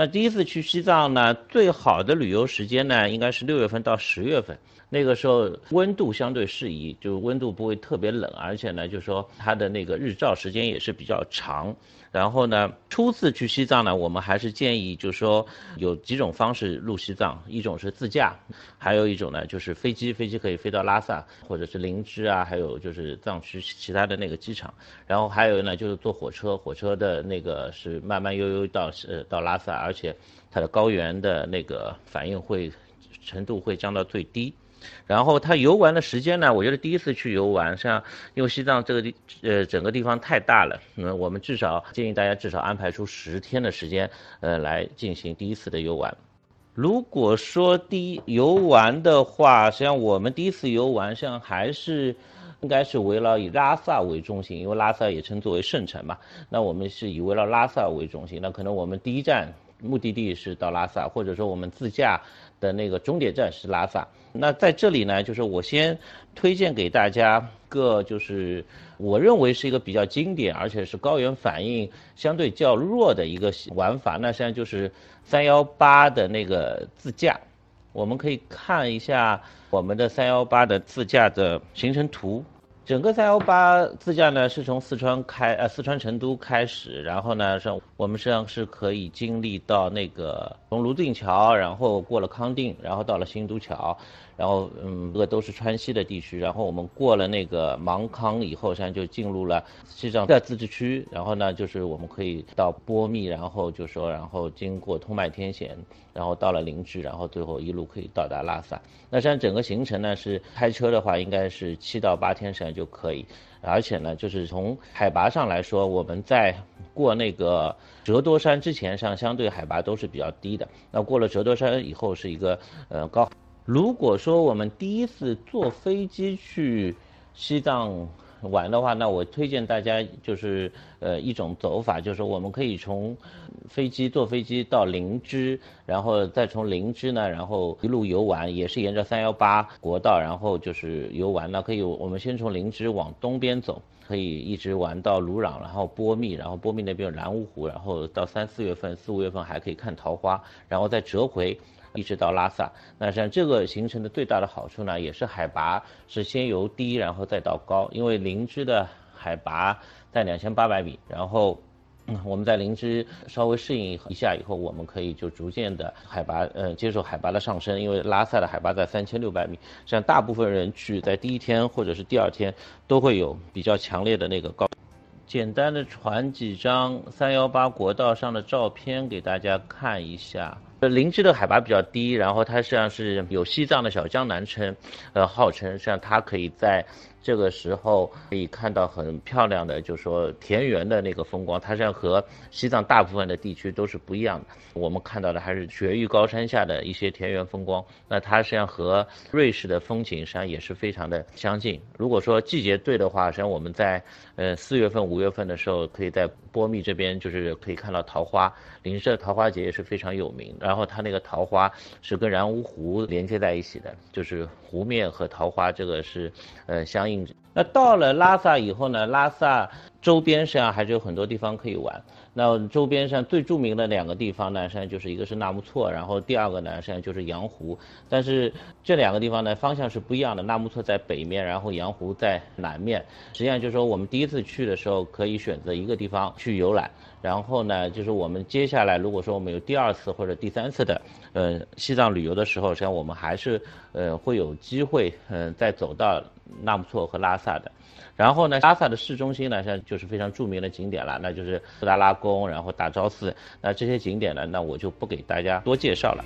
那第一次去西藏呢，最好的旅游时间呢，应该是六月份到十月份。那个时候温度相对适宜，就温度不会特别冷，而且呢，就是说它的那个日照时间也是比较长。然后呢，初次去西藏呢，我们还是建议，就是说有几种方式入西藏，一种是自驾，还有一种呢就是飞机，飞机可以飞到拉萨或者是林芝啊，还有就是藏区其他的那个机场。然后还有呢就是坐火车，火车的那个是慢慢悠悠到呃到拉萨，而且它的高原的那个反应会程度会降到最低。然后他游玩的时间呢？我觉得第一次去游玩，像因为西藏这个地呃整个地方太大了，那我们至少建议大家至少安排出十天的时间，呃来进行第一次的游玩。如果说第一游玩的话，实际上我们第一次游玩，实际上还是应该是围绕以拉萨为中心，因为拉萨也称作为圣城嘛。那我们是以围绕拉萨为中心，那可能我们第一站目的地是到拉萨，或者说我们自驾。的那个终点站是拉萨，那在这里呢，就是我先推荐给大家个，就是我认为是一个比较经典，而且是高原反应相对较弱的一个玩法。那实际上就是三幺八的那个自驾，我们可以看一下我们的三幺八的自驾的行程图。整个三幺八自驾呢，是从四川开，呃，四川成都开始，然后呢，是我们实际上是可以经历到那个从泸定桥，然后过了康定，然后到了新都桥。然后，嗯，这个都是川西的地区。然后我们过了那个芒康以后，实际上就进入了西藏的自治区。然后呢，就是我们可以到波密，然后就说，然后经过通麦天险，然后到了林芝，然后最后一路可以到达拉萨。那实际上整个行程呢，是开车的话，应该是七到八天时间就可以。而且呢，就是从海拔上来说，我们在过那个折多山之前，上相对海拔都是比较低的。那过了折多山以后，是一个呃高。如果说我们第一次坐飞机去西藏玩的话，那我推荐大家就是呃一种走法，就是我们可以从飞机坐飞机到林芝，然后再从林芝呢，然后一路游玩，也是沿着三幺八国道，然后就是游玩。那可以我们先从林芝往东边走，可以一直玩到鲁朗，然后波密，然后波密那边有蓝乌湖，然后到三四月份、四五月份还可以看桃花，然后再折回。一直到拉萨，那像这个行程的最大的好处呢，也是海拔是先由低然后再到高，因为林芝的海拔在两千八百米，然后我们在林芝稍微适应一下以后，我们可以就逐渐的海拔呃接受海拔的上升，因为拉萨的海拔在三千六百米，像大部分人去在第一天或者是第二天都会有比较强烈的那个高。简单的传几张三幺八国道上的照片给大家看一下。呃，林芝的海拔比较低，然后它实际上是有西藏的小江南称，呃，号称实际上它可以在这个时候可以看到很漂亮的，就是说田园的那个风光，它实际上和西藏大部分的地区都是不一样的。我们看到的还是雪域高山下的一些田园风光，那它实际上和瑞士的风景实际上也是非常的相近。如果说季节对的话，实际上我们在呃四月份、五月份的时候，可以在波密这边就是可以看到桃花，林芝的桃花节也是非常有名。然后它那个桃花是跟然乌湖连接在一起的，就是湖面和桃花这个是呃相应。那到了拉萨以后呢，拉萨周边实际上还是有很多地方可以玩。那周边上最著名的两个地方呢，实际上就是一个是纳木错，然后第二个呢实际上就是羊湖。但是这两个地方呢方向是不一样的，纳木错在北面，然后羊湖在南面。实际上就是说我们第一次去的时候可以选择一个地方去游览，然后呢就是我们接下来如果说我们有第二次或者第三次的呃西藏旅游的时候，实际上我们还是呃会有机会嗯再走到纳木错和拉萨的。然后呢，拉萨的市中心呢，像就是非常著名的景点了，那就是布达拉宫，然后大昭寺，那这些景点呢，那我就不给大家多介绍了。